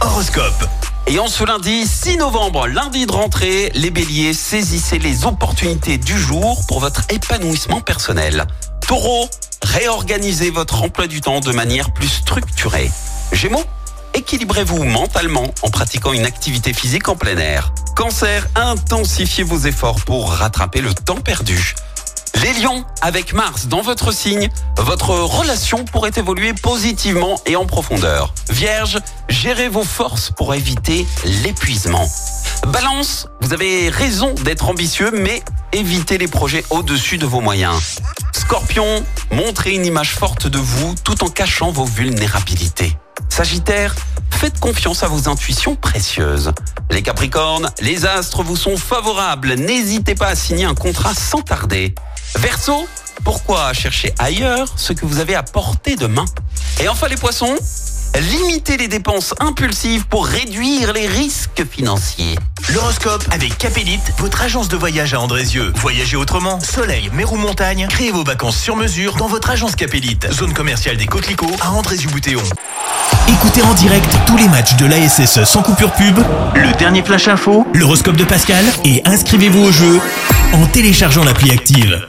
Horoscope. Et en ce lundi 6 novembre, lundi de rentrée, les béliers, saisissez les opportunités du jour pour votre épanouissement personnel. Taureau, réorganisez votre emploi du temps de manière plus structurée. Gémeaux, équilibrez-vous mentalement en pratiquant une activité physique en plein air. Cancer, intensifiez vos efforts pour rattraper le temps perdu. Les lions, avec Mars dans votre signe, votre relation pourrait évoluer positivement et en profondeur. Vierge, gérez vos forces pour éviter l'épuisement. Balance, vous avez raison d'être ambitieux, mais évitez les projets au-dessus de vos moyens. Scorpion, montrez une image forte de vous tout en cachant vos vulnérabilités. Sagittaire, faites confiance à vos intuitions précieuses. Les Capricornes, les astres vous sont favorables, n'hésitez pas à signer un contrat sans tarder. Verseau, pourquoi chercher ailleurs ce que vous avez à portée de main Et enfin les poissons, limitez les dépenses impulsives pour réduire les risques financiers. L'horoscope avec Capélite, votre agence de voyage à Andrézieux. Voyagez autrement, soleil, mer ou montagne, créez vos vacances sur mesure dans votre agence Capélite. Zone commerciale des Coquelicots à Andrézieux-Boutéon. Écoutez en direct tous les matchs de l'ASSE sans coupure pub, le dernier flash info, l'horoscope de Pascal et inscrivez-vous au jeu en téléchargeant l'appli active.